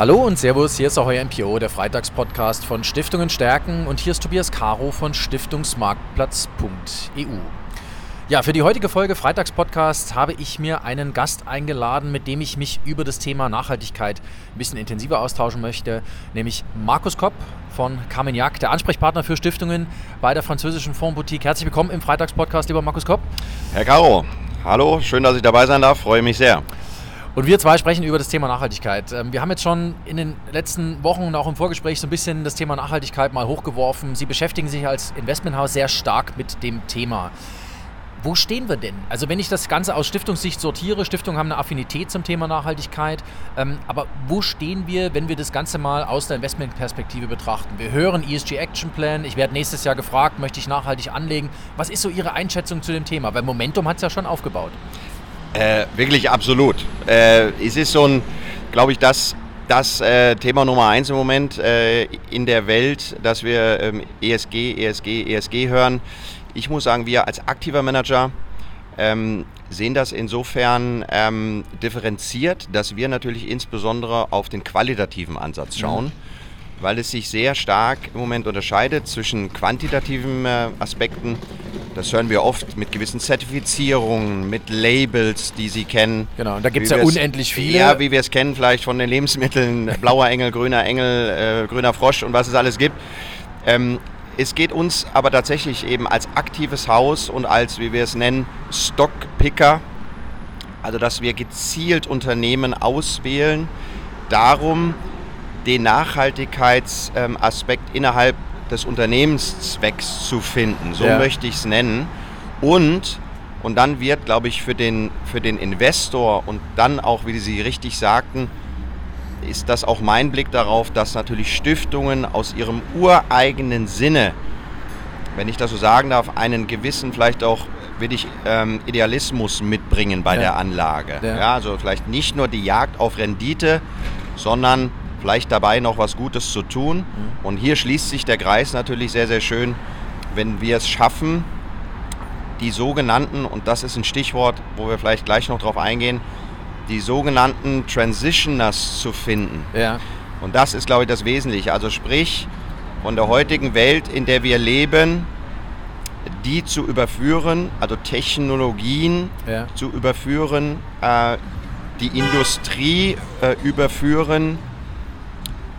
Hallo und Servus, hier ist auch euer MPO, der Freitagspodcast von Stiftungen stärken und hier ist Tobias Caro von Stiftungsmarktplatz.eu. Ja, für die heutige Folge Freitagspodcast habe ich mir einen Gast eingeladen, mit dem ich mich über das Thema Nachhaltigkeit ein bisschen intensiver austauschen möchte, nämlich Markus Kopp von Carmignac, der Ansprechpartner für Stiftungen bei der französischen Fondsboutique. Herzlich willkommen im Freitagspodcast, lieber Markus Kopp. Herr Caro, hallo, schön, dass ich dabei sein darf, freue mich sehr. Und wir zwei sprechen über das Thema Nachhaltigkeit. Ähm, wir haben jetzt schon in den letzten Wochen und auch im Vorgespräch so ein bisschen das Thema Nachhaltigkeit mal hochgeworfen. Sie beschäftigen sich als Investmenthaus sehr stark mit dem Thema. Wo stehen wir denn? Also wenn ich das Ganze aus Stiftungssicht sortiere, Stiftungen haben eine Affinität zum Thema Nachhaltigkeit, ähm, aber wo stehen wir, wenn wir das Ganze mal aus der Investmentperspektive betrachten? Wir hören ESG Action Plan, ich werde nächstes Jahr gefragt, möchte ich nachhaltig anlegen. Was ist so Ihre Einschätzung zu dem Thema? Weil Momentum hat es ja schon aufgebaut. Äh, wirklich absolut. Äh, es ist so ein, glaube ich, das, das äh, Thema Nummer eins im Moment äh, in der Welt, dass wir ähm, ESG, ESG, ESG hören. Ich muss sagen, wir als aktiver Manager ähm, sehen das insofern ähm, differenziert, dass wir natürlich insbesondere auf den qualitativen Ansatz schauen. Mhm weil es sich sehr stark im Moment unterscheidet zwischen quantitativen äh, Aspekten. Das hören wir oft mit gewissen Zertifizierungen, mit Labels, die Sie kennen. Genau, und da gibt es ja unendlich viele. Ja, wie wir es kennen vielleicht von den Lebensmitteln, blauer Engel, grüner Engel, äh, grüner Frosch und was es alles gibt. Ähm, es geht uns aber tatsächlich eben als aktives Haus und als, wie wir es nennen, Stockpicker, also dass wir gezielt Unternehmen auswählen, darum, den Nachhaltigkeitsaspekt innerhalb des Unternehmenszwecks zu finden. So ja. möchte ich es nennen. Und, und dann wird, glaube ich, für den, für den Investor und dann auch, wie Sie richtig sagten, ist das auch mein Blick darauf, dass natürlich Stiftungen aus ihrem ureigenen Sinne, wenn ich das so sagen darf, einen gewissen vielleicht auch will ich ähm, Idealismus mitbringen bei ja. der Anlage. Ja. ja. also vielleicht nicht nur die Jagd auf Rendite, sondern vielleicht dabei noch was Gutes zu tun. Mhm. Und hier schließt sich der Kreis natürlich sehr, sehr schön, wenn wir es schaffen, die sogenannten, und das ist ein Stichwort, wo wir vielleicht gleich noch drauf eingehen, die sogenannten Transitioners zu finden. Ja. Und das ist, glaube ich, das Wesentliche. Also sprich, von der heutigen Welt, in der wir leben, die zu überführen, also Technologien ja. zu überführen, äh, die Industrie äh, überführen,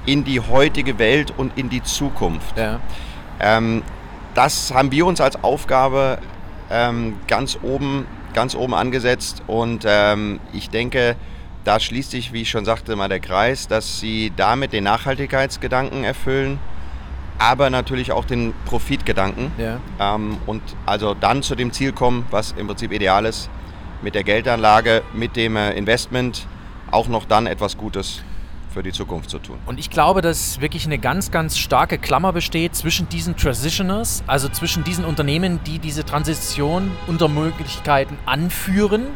in die heutige Welt und in die Zukunft. Ja. Ähm, das haben wir uns als Aufgabe ähm, ganz, oben, ganz oben angesetzt und ähm, ich denke, da schließt sich, wie ich schon sagte, mal der Kreis, dass sie damit den Nachhaltigkeitsgedanken erfüllen, aber natürlich auch den Profitgedanken ja. Ähm, und also dann zu dem Ziel kommen, was im Prinzip ideal ist, mit der Geldanlage, mit dem äh, Investment auch noch dann etwas Gutes für die Zukunft zu tun. Und ich glaube, dass wirklich eine ganz, ganz starke Klammer besteht zwischen diesen Transitioners, also zwischen diesen Unternehmen, die diese Transition unter Möglichkeiten anführen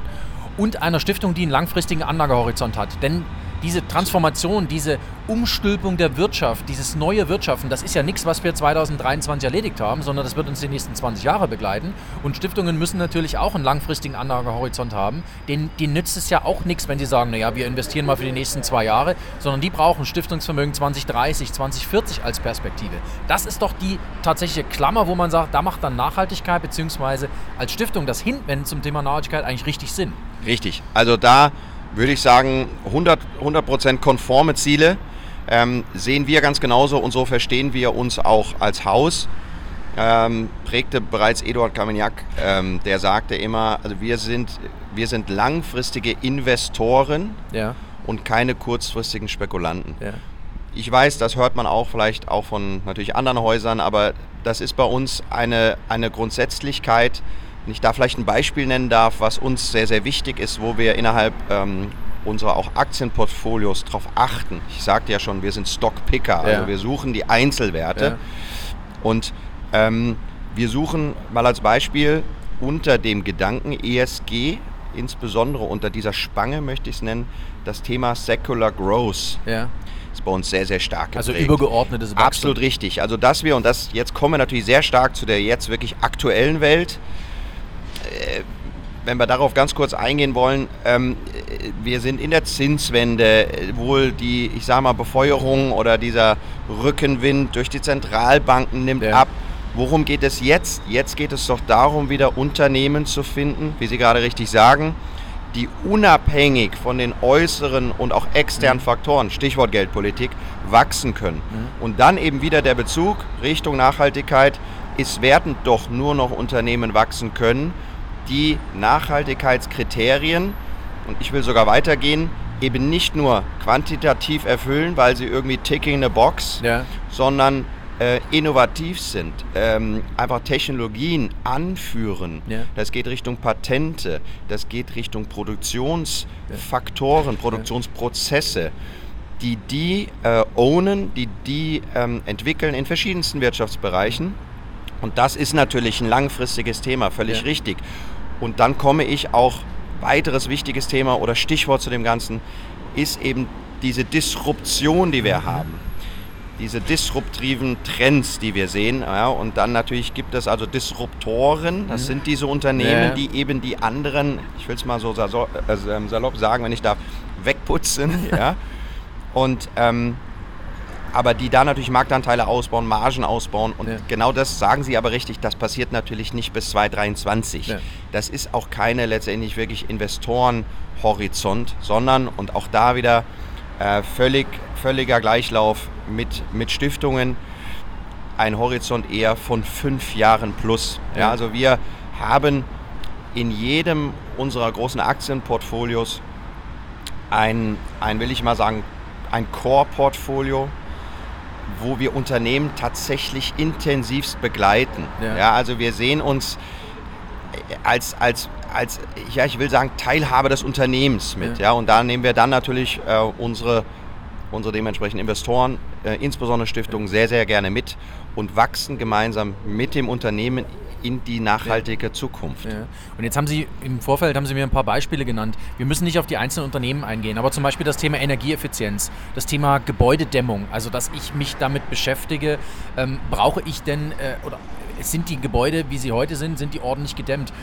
und einer Stiftung, die einen langfristigen Anlagehorizont hat. Denn diese Transformation, diese Umstülpung der Wirtschaft, dieses neue Wirtschaften, das ist ja nichts, was wir 2023 erledigt haben, sondern das wird uns die nächsten 20 Jahre begleiten. Und Stiftungen müssen natürlich auch einen langfristigen Anlagehorizont haben. Den, denen nützt es ja auch nichts, wenn sie sagen, naja, wir investieren mal für die nächsten zwei Jahre, sondern die brauchen Stiftungsvermögen 2030, 2040 als Perspektive. Das ist doch die tatsächliche Klammer, wo man sagt, da macht dann Nachhaltigkeit bzw. als Stiftung das Hinwenden zum Thema Nachhaltigkeit eigentlich richtig Sinn. Richtig. Also da würde ich sagen, 100%, 100 konforme Ziele ähm, sehen wir ganz genauso und so verstehen wir uns auch als Haus. Ähm, prägte bereits Eduard Carmignac, ähm, der sagte immer, also wir sind, wir sind langfristige Investoren ja. und keine kurzfristigen Spekulanten. Ja. Ich weiß, das hört man auch vielleicht auch von natürlich anderen Häusern, aber das ist bei uns eine, eine Grundsätzlichkeit, wenn ich da vielleicht ein Beispiel nennen darf, was uns sehr, sehr wichtig ist, wo wir innerhalb ähm, unserer auch Aktienportfolios darauf achten. Ich sagte ja schon, wir sind Stockpicker, also ja. wir suchen die Einzelwerte. Ja. Und ähm, wir suchen mal als Beispiel unter dem Gedanken ESG, insbesondere unter dieser Spange möchte ich es nennen, das Thema Secular Growth. Ja ist bei uns sehr, sehr stark also geprägt. Also übergeordnetes Wachstum. Absolut richtig. Also dass wir, und das jetzt kommen wir natürlich sehr stark zu der jetzt wirklich aktuellen Welt, wenn wir darauf ganz kurz eingehen wollen, ähm, wir sind in der Zinswende, wohl die, ich sage mal, Befeuerung oder dieser Rückenwind durch die Zentralbanken nimmt ja. ab. Worum geht es jetzt? Jetzt geht es doch darum, wieder Unternehmen zu finden, wie Sie gerade richtig sagen, die unabhängig von den äußeren und auch externen mhm. Faktoren, Stichwort Geldpolitik, wachsen können. Mhm. Und dann eben wieder der Bezug Richtung Nachhaltigkeit. Es werden doch nur noch Unternehmen wachsen können, die Nachhaltigkeitskriterien, und ich will sogar weitergehen, eben nicht nur quantitativ erfüllen, weil sie irgendwie ticking a box, ja. sondern äh, innovativ sind, ähm, einfach Technologien anführen. Ja. Das geht Richtung Patente, das geht Richtung Produktionsfaktoren, ja. Produktionsprozesse, die die äh, ownen, die die ähm, entwickeln in verschiedensten Wirtschaftsbereichen. Und das ist natürlich ein langfristiges Thema, völlig richtig. Und dann komme ich auch, weiteres wichtiges Thema oder Stichwort zu dem Ganzen, ist eben diese Disruption, die wir mhm. haben diese disruptiven Trends, die wir sehen. Ja, und dann natürlich gibt es also Disruptoren, das mhm. sind diese Unternehmen, die eben die anderen, ich will es mal so äh, salopp sagen, wenn ich darf, wegputzen. ja. Und ähm, aber die da natürlich Marktanteile ausbauen, Margen ausbauen. Und ja. genau das sagen Sie aber richtig, das passiert natürlich nicht bis 2023. Ja. Das ist auch keine letztendlich wirklich Investorenhorizont, sondern, und auch da wieder äh, völlig, völliger Gleichlauf mit, mit Stiftungen, ein Horizont eher von fünf Jahren plus. Ja. also wir haben in jedem unserer großen Aktienportfolios ein, ein will ich mal sagen, ein Core-Portfolio, wo wir Unternehmen tatsächlich intensivst begleiten. Ja. ja. also wir sehen uns als, als, als, ja, ich will sagen, Teilhabe des Unternehmens mit. Ja. ja und da nehmen wir dann natürlich äh, unsere, unsere dementsprechenden Investoren, äh, insbesondere Stiftungen, sehr, sehr gerne mit und wachsen gemeinsam mit dem Unternehmen in die nachhaltige. Zukunft. Ja. Und jetzt haben Sie im Vorfeld haben Sie mir ein paar Beispiele genannt. Wir müssen nicht auf die einzelnen Unternehmen eingehen, aber zum Beispiel das Thema Energieeffizienz, das Thema Gebäudedämmung, also dass ich mich damit beschäftige, ähm, brauche ich denn äh, oder sind die Gebäude, wie sie heute sind, sind die ordentlich gedämmt?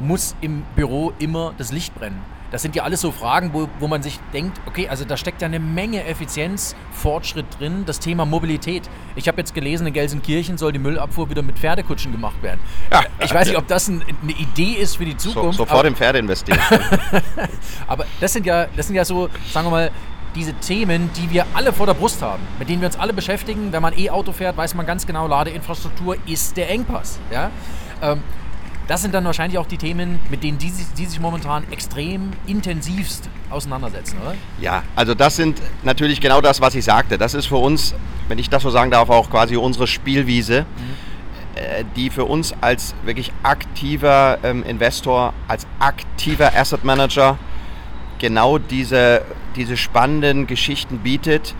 Muss im Büro immer das Licht brennen? Das sind ja alles so Fragen, wo, wo man sich denkt, okay, also da steckt ja eine Menge Effizienzfortschritt drin. Das Thema Mobilität. Ich habe jetzt gelesen, in Gelsenkirchen soll die Müllabfuhr wieder mit Pferdekutschen gemacht werden. Ja. Ich weiß nicht, ob das ein, eine Idee ist für die Zukunft. So, sofort in Pferde investieren. aber das sind ja, das sind ja so, sagen wir mal, diese Themen, die wir alle vor der Brust haben, mit denen wir uns alle beschäftigen. Wenn man E-Auto fährt, weiß man ganz genau, Ladeinfrastruktur ist der Engpass. Ja? Ähm, das sind dann wahrscheinlich auch die Themen, mit denen die, die sich momentan extrem intensivst auseinandersetzen, oder? Ja, also das sind natürlich genau das, was ich sagte. Das ist für uns, wenn ich das so sagen darf, auch quasi unsere Spielwiese, mhm. äh, die für uns als wirklich aktiver ähm, Investor, als aktiver Asset Manager genau diese, diese spannenden Geschichten bietet,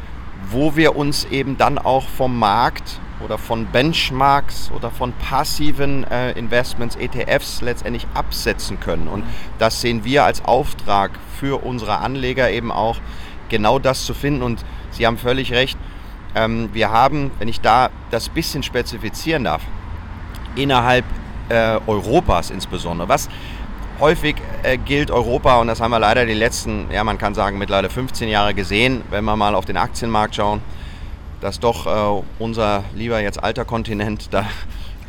wo wir uns eben dann auch vom Markt oder von Benchmarks oder von passiven äh, Investments, ETFs letztendlich absetzen können. Und das sehen wir als Auftrag für unsere Anleger eben auch, genau das zu finden. Und Sie haben völlig recht, ähm, wir haben, wenn ich da das bisschen spezifizieren darf, innerhalb äh, Europas insbesondere, was häufig äh, gilt Europa, und das haben wir leider die letzten, ja man kann sagen mittlerweile 15 Jahre gesehen, wenn wir mal auf den Aktienmarkt schauen, dass doch äh, unser lieber jetzt alter Kontinent da,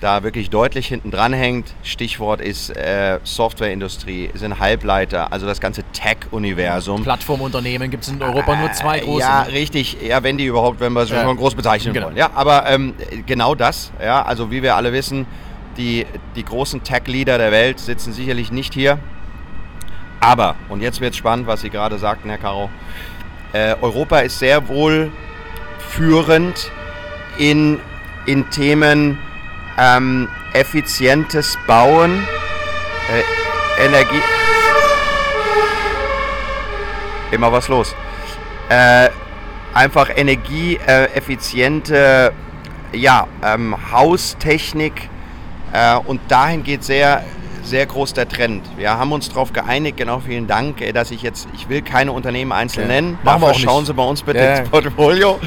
da wirklich deutlich hinten dran hängt. Stichwort ist äh, Softwareindustrie, sind Halbleiter, also das ganze Tech-Universum. Plattformunternehmen gibt es in Europa äh, nur zwei große. Ja, richtig. Ja, wenn die überhaupt, wenn wir es ja. schon groß bezeichnen genau. wollen. Ja, aber ähm, genau das. Ja, also wie wir alle wissen, die, die großen Tech-Leader der Welt sitzen sicherlich nicht hier. Aber, und jetzt wird es spannend, was Sie gerade sagten, Herr Caro, äh, Europa ist sehr wohl führend in, in Themen ähm, effizientes Bauen, äh, Energie. Immer was los. Äh, einfach energieeffiziente ja, ähm, Haustechnik und dahin geht sehr sehr groß der Trend. Wir haben uns darauf geeinigt, genau vielen Dank, äh, dass ich jetzt, ich will keine Unternehmen einzeln ja. nennen, dafür schauen Sie bei uns bitte ja. ins Portfolio.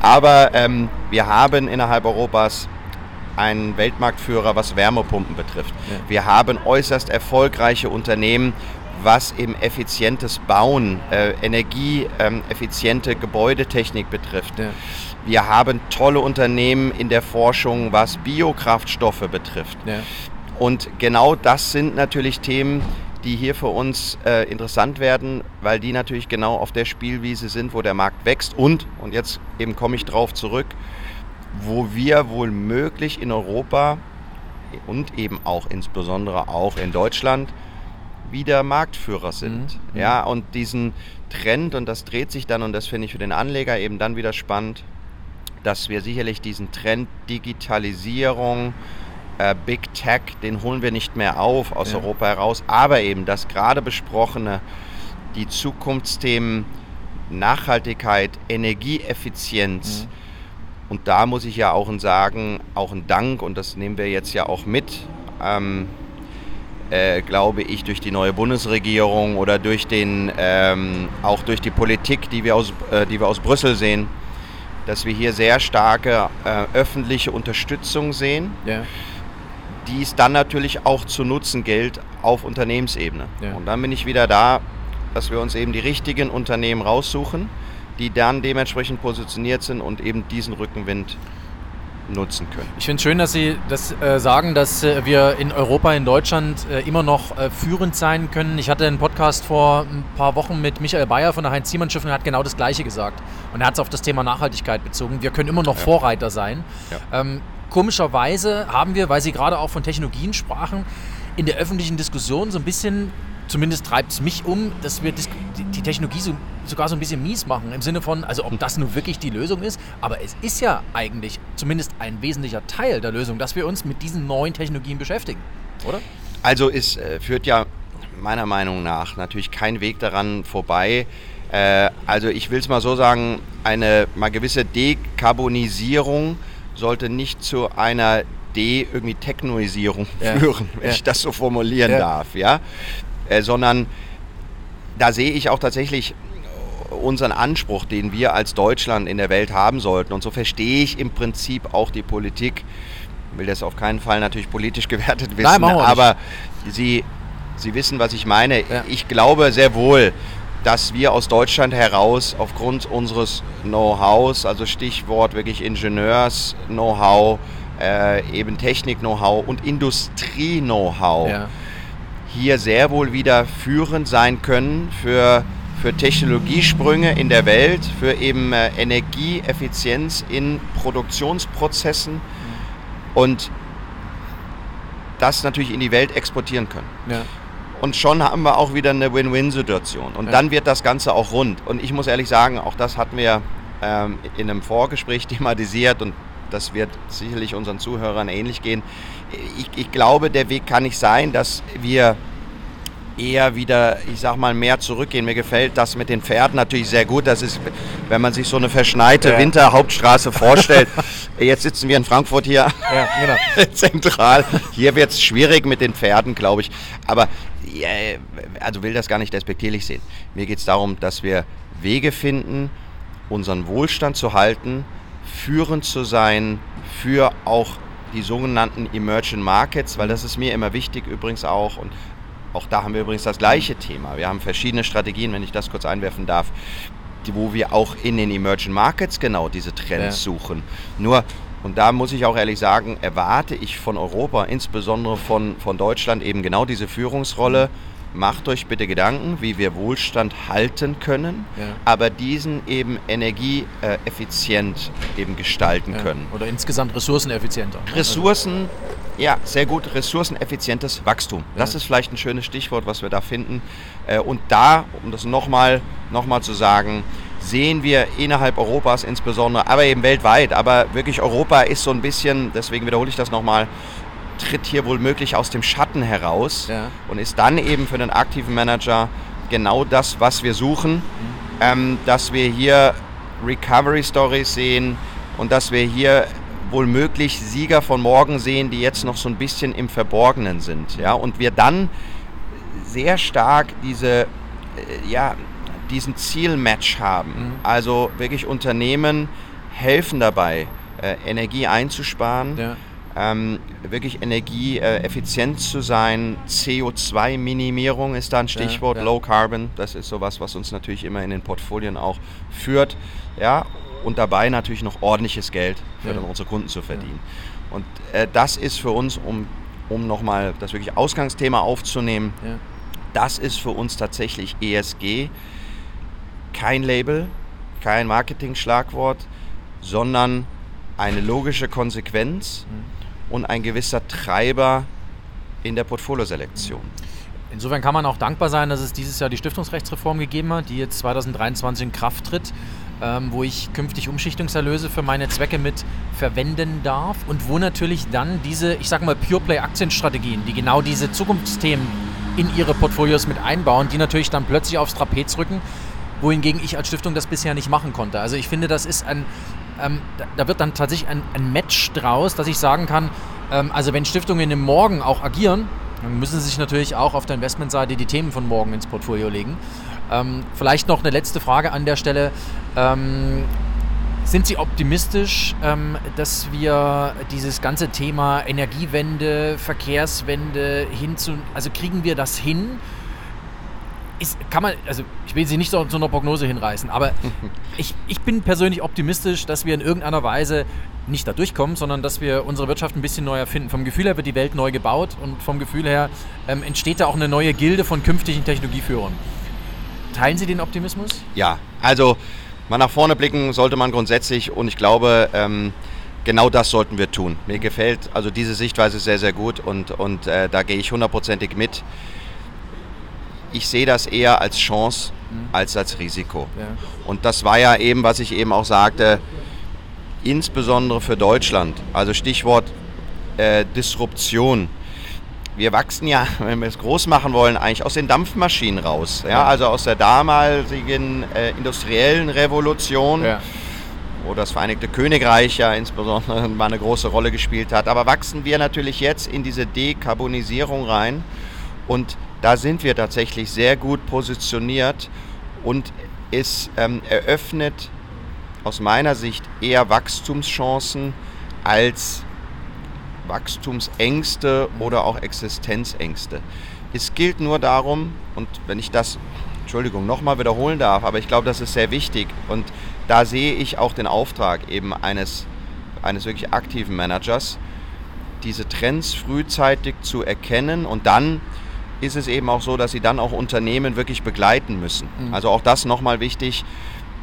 Aber ähm, wir haben innerhalb Europas ein Weltmarktführer, was Wärmepumpen betrifft. Ja. Wir haben äußerst erfolgreiche Unternehmen, was eben effizientes Bauen, äh, energieeffiziente ähm, Gebäudetechnik betrifft. Ja. Wir haben tolle Unternehmen in der Forschung, was Biokraftstoffe betrifft. Ja. Und genau das sind natürlich Themen, die hier für uns äh, interessant werden, weil die natürlich genau auf der Spielwiese sind, wo der Markt wächst und, und jetzt eben komme ich drauf zurück, wo wir wohl möglich in Europa und eben auch insbesondere auch in Deutschland wieder Marktführer sind. Mhm. mhm. Ja, und diesen Trend, und das dreht sich dann, und das finde ich für den Anleger eben dann wieder spannend, dass wir sicherlich diesen Trend Digitalisierung, äh, Big Tech, den holen wir nicht mehr auf aus ja. Europa heraus, aber eben das gerade besprochene, die Zukunftsthemen Nachhaltigkeit, Energieeffizienz. Mhm. Und da muss ich ja auch sagen, auch ein Dank, und das nehmen wir jetzt ja auch mit, ähm, äh, glaube ich, durch die neue Bundesregierung oder durch den, ähm, auch durch die Politik, die wir aus, äh, die wir aus Brüssel sehen, dass wir hier sehr starke äh, öffentliche Unterstützung sehen, ja. die es dann natürlich auch zu nutzen gilt auf Unternehmensebene. Ja. Und dann bin ich wieder da, dass wir uns eben die richtigen Unternehmen raussuchen, die dann dementsprechend positioniert sind und eben diesen Rückenwind nutzen können. Ich finde es schön, dass Sie das äh, sagen, dass äh, wir in Europa, in Deutschland äh, immer noch äh, führend sein können. Ich hatte einen Podcast vor ein paar Wochen mit Michael Bayer von der Heinz-Siemann-Schiff und er hat genau das Gleiche gesagt. Und er hat es auf das Thema Nachhaltigkeit bezogen. Wir können immer noch ja. Vorreiter sein. Ja. Ähm, komischerweise haben wir, weil Sie gerade auch von Technologien sprachen, in der öffentlichen Diskussion so ein bisschen zumindest treibt es mich um, dass wir Technologie so, sogar so ein bisschen mies machen. Im Sinne von, also ob das nun wirklich die Lösung ist, aber es ist ja eigentlich zumindest ein wesentlicher Teil der Lösung, dass wir uns mit diesen neuen Technologien beschäftigen, oder? Also es äh, führt ja meiner Meinung nach natürlich kein Weg daran vorbei. Äh, also ich will es mal so sagen, eine mal gewisse Dekarbonisierung sollte nicht zu einer De irgendwie Technoisierung ja. führen, wenn ja. ich das so formulieren ja. darf. Ja? äh, sondern da sehe ich auch tatsächlich unseren Anspruch, den wir als Deutschland in der Welt haben sollten. Und so verstehe ich im Prinzip auch die Politik. Ich will das auf keinen Fall natürlich politisch gewertet wissen, Nein, aber Sie, Sie wissen, was ich meine. Ja. Ich glaube sehr wohl, dass wir aus Deutschland heraus aufgrund unseres Know-hows, also Stichwort wirklich Ingenieurs-Know-how, äh, eben Technik-Know-how und Industrie-Know-how, ja hier sehr wohl wieder führend sein können für, für Technologiesprünge in der Welt, für eben äh, Energieeffizienz in Produktionsprozessen und das natürlich in die Welt exportieren können. Ja. Und schon haben wir auch wieder eine Win-Win-Situation. Und ja. dann wird das Ganze auch rund. Und ich muss ehrlich sagen, auch das hatten wir ähm, in einem Vorgespräch thematisiert und das wird sicherlich unseren Zuhörern ähnlich gehen. Ich, ich glaube, der Weg kann nicht sein, dass wir eher wieder, ich sag mal, mehr zurückgehen. Mir gefällt das mit den Pferden natürlich sehr gut. Das ist, wenn man sich so eine verschneite ja. Winterhauptstraße vorstellt. Jetzt sitzen wir in Frankfurt hier ja, genau. zentral. Hier wird es schwierig mit den Pferden, glaube ich. Aber also will das gar nicht despektierlich sehen. Mir geht es darum, dass wir Wege finden, unseren Wohlstand zu halten, führend zu sein für auch die sogenannten Emerging Markets, weil das ist mir immer wichtig übrigens auch und auch da haben wir übrigens das gleiche Thema. Wir haben verschiedene Strategien, wenn ich das kurz einwerfen darf, wo wir auch in den Emerging Markets genau diese Trends ja. suchen. Nur, und da muss ich auch ehrlich sagen, erwarte ich von Europa, insbesondere von, von Deutschland, eben genau diese Führungsrolle. Mhm macht euch bitte Gedanken, wie wir Wohlstand halten können, ja. aber diesen eben energieeffizient eben gestalten ja. können. Oder insgesamt ressourceneffizienter. Ne? Ressourcen, ja, sehr gut, ressourceneffizientes Wachstum. Ja. Das ist vielleicht ein schönes Stichwort, was wir da finden. Äh, und da, um das nochmal noch mal zu sagen, sehen wir innerhalb Europas insbesondere, aber eben weltweit, aber wirklich Europa ist so ein bisschen, deswegen wiederhole ich das nochmal, tritt hier wohl möglich aus dem Schatten heraus ja. und ist dann eben für den aktiven Manager genau das, was wir suchen, mhm. ähm, dass wir hier Recovery Stories sehen und dass wir hier wohl möglich Sieger von morgen sehen, die jetzt noch so ein bisschen im Verborgenen sind. Ja? Und wir dann sehr stark diese, äh, ja, diesen Zielmatch haben. Mhm. Also wirklich Unternehmen helfen dabei, äh, Energie einzusparen. Ja ähm, wirklich energieeffizient zu sein. CO2-Minimierung ist da ein Stichwort, ja, ja. Low Carbon. Das ist sowas, was uns natürlich immer in den Portfolien auch führt. Ja, und dabei natürlich noch ordentliches Geld für ja. unsere Kunden zu verdienen. Und äh, das ist für uns, um, um nochmal das wirklich Ausgangsthema aufzunehmen, das ist für uns tatsächlich ESG kein Label, kein Marketing-Schlagwort, sondern eine logische Konsequenz mhm. Und ein gewisser Treiber in der Portfolioselektion. Insofern kann man auch dankbar sein, dass es dieses Jahr die Stiftungsrechtsreform gegeben hat, die jetzt 2023 in Kraft tritt, ähm, wo ich künftig Umschichtungserlöse für meine Zwecke mit verwenden darf und wo natürlich dann diese, ich sage mal, Pure Play Aktienstrategien, die genau diese Zukunftsthemen in ihre Portfolios mit einbauen, die natürlich dann plötzlich aufs Trapez rücken, wohingegen ich als Stiftung das bisher nicht machen konnte. Also ich finde, das ist ein, ähm, da wird dann tatsächlich ein, ein, Match draus, dass ich sagen kann, ähm, also wenn Stiftungen im Morgen auch agieren, dann müssen sie sich natürlich auch auf der Investmentseite die Themen von morgen ins Portfolio legen. Ähm, vielleicht noch eine letzte Frage an der Stelle. Ähm, sind Sie optimistisch, ähm, dass wir dieses ganze Thema Energiewende, Verkehrswende hinzu, also kriegen wir das hin? Ist, kann man, also ich will sie nicht so zu einer Prognose hinreißen, aber ich, ich bin persönlich optimistisch, dass wir in irgendeiner Weise nicht da durchkommen, sondern dass wir unsere Wirtschaft ein bisschen neu erfinden. Vom Gefühl her wird die Welt neu gebaut und vom Gefühl her ähm, entsteht da auch eine neue Gilde von künftigen Technologieführern. Teilen Sie den Optimismus? Ja, also mal nach vorne blicken sollte man grundsätzlich und ich glaube, ähm, genau das sollten wir tun. Mir gefällt also diese Sichtweise sehr, sehr gut und, und äh, da gehe ich hundertprozentig mit ich sehe das eher als Chance mhm. als als Risiko. Ja. Und das war ja eben, was ich eben auch sagte, insbesondere für Deutschland. Also Stichwort äh, Disruption. Wir wachsen ja, wenn wir es groß machen wollen, eigentlich aus den Dampfmaschinen raus. Ja? Also aus der damaligen äh, industriellen Revolution. Ja wo das Vereinigte Königreich ja insbesondere mal eine große Rolle gespielt hat. Aber wachsen wir natürlich jetzt in diese Dekarbonisierung rein und da sind wir tatsächlich sehr gut positioniert und es ähm, eröffnet aus meiner Sicht eher Wachstumschancen als Wachstumsängste oder auch Existenzängste. Es gilt nur darum, und wenn ich das, Entschuldigung, nochmal wiederholen darf, aber ich glaube, das ist sehr wichtig und da sehe ich auch den Auftrag eben eines, eines wirklich aktiven Managers, diese Trends frühzeitig zu erkennen und dann ist es eben auch so, dass sie dann auch Unternehmen wirklich begleiten müssen. Mhm. Also auch das nochmal wichtig.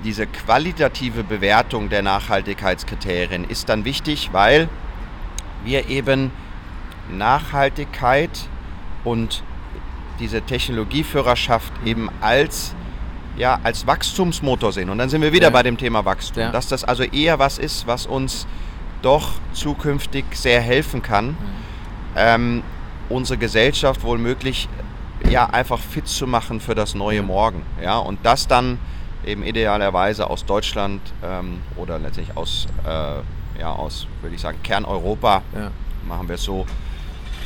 Diese qualitative Bewertung der Nachhaltigkeitskriterien ist dann wichtig, weil wir eben Nachhaltigkeit und diese Technologieführerschaft eben als, ja, als Wachstumsmotor sehen. Und dann sind wir wieder ja. bei dem Thema Wachstum. Ja. Dass das also eher was ist, was uns doch zukünftig sehr helfen kann. Mhm. Ähm, unsere Gesellschaft wohl möglich ja, einfach fit zu machen für das neue Morgen. Ja? Und das dann eben idealerweise aus Deutschland ähm, oder letztlich aus, äh, ja, aus, würde ich sagen, Kerneuropa, ja. machen wir es so,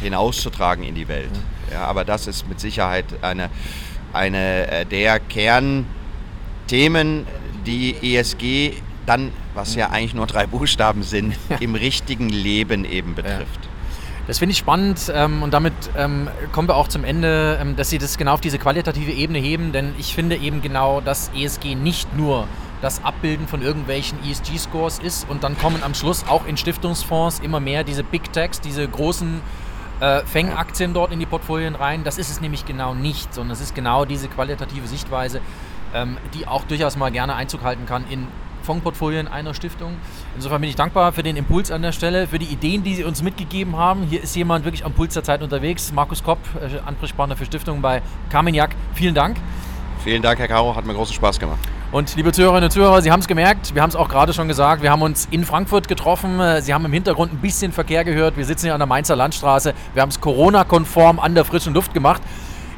hinauszutragen in die Welt. Ja. ja. aber das ist mit Sicherheit eine, eine äh, der Kernthemen, die ESG dann, was ja eigentlich nur drei Buchstaben sind, im richtigen Leben eben betrifft. Das finde ich spannend ähm, und damit ähm, kommen wir auch zum Ende, ähm, dass Sie das genau auf diese qualitative Ebene heben, denn ich finde eben genau, dass ESG nicht nur das Abbilden von irgendwelchen ESG-Scores ist und dann kommen am Schluss auch in Stiftungsfonds immer mehr diese Big Techs, diese großen äh, Fängaktien dort in die Portfolien rein. Das ist es nämlich genau nicht, sondern es ist genau diese qualitative Sichtweise, ähm, die auch durchaus mal gerne Einzug halten kann in Fondsportfolien einer Stiftung. Insofern bin ich dankbar für den Impuls an der Stelle, für die Ideen, die Sie uns mitgegeben haben. Hier ist jemand wirklich am Puls der Zeit unterwegs. Markus Kopp, äh, Ansprechpartner für Stiftungen bei Carmignac. Vielen Dank. Vielen Dank, Herr Caro. Hat mir großen Spaß gemacht. Und liebe Zuhörerinnen und Zuhörer, Sie haben es gemerkt, wir haben es auch gerade schon gesagt, wir haben uns in Frankfurt getroffen. Äh, Sie haben im Hintergrund ein bisschen Verkehr gehört. Wir sitzen hier an der Mainzer Landstraße. Wir haben es Corona-konform an der frischen Luft gemacht.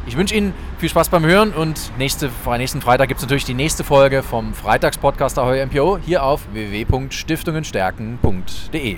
Ich wünsche Ihnen viel Spaß beim Hören und nächste, nächsten Freitag gibt es natürlich die nächste Folge vom Freitagspodcast Ahoi MPO hier auf www.stiftungenstärken.de.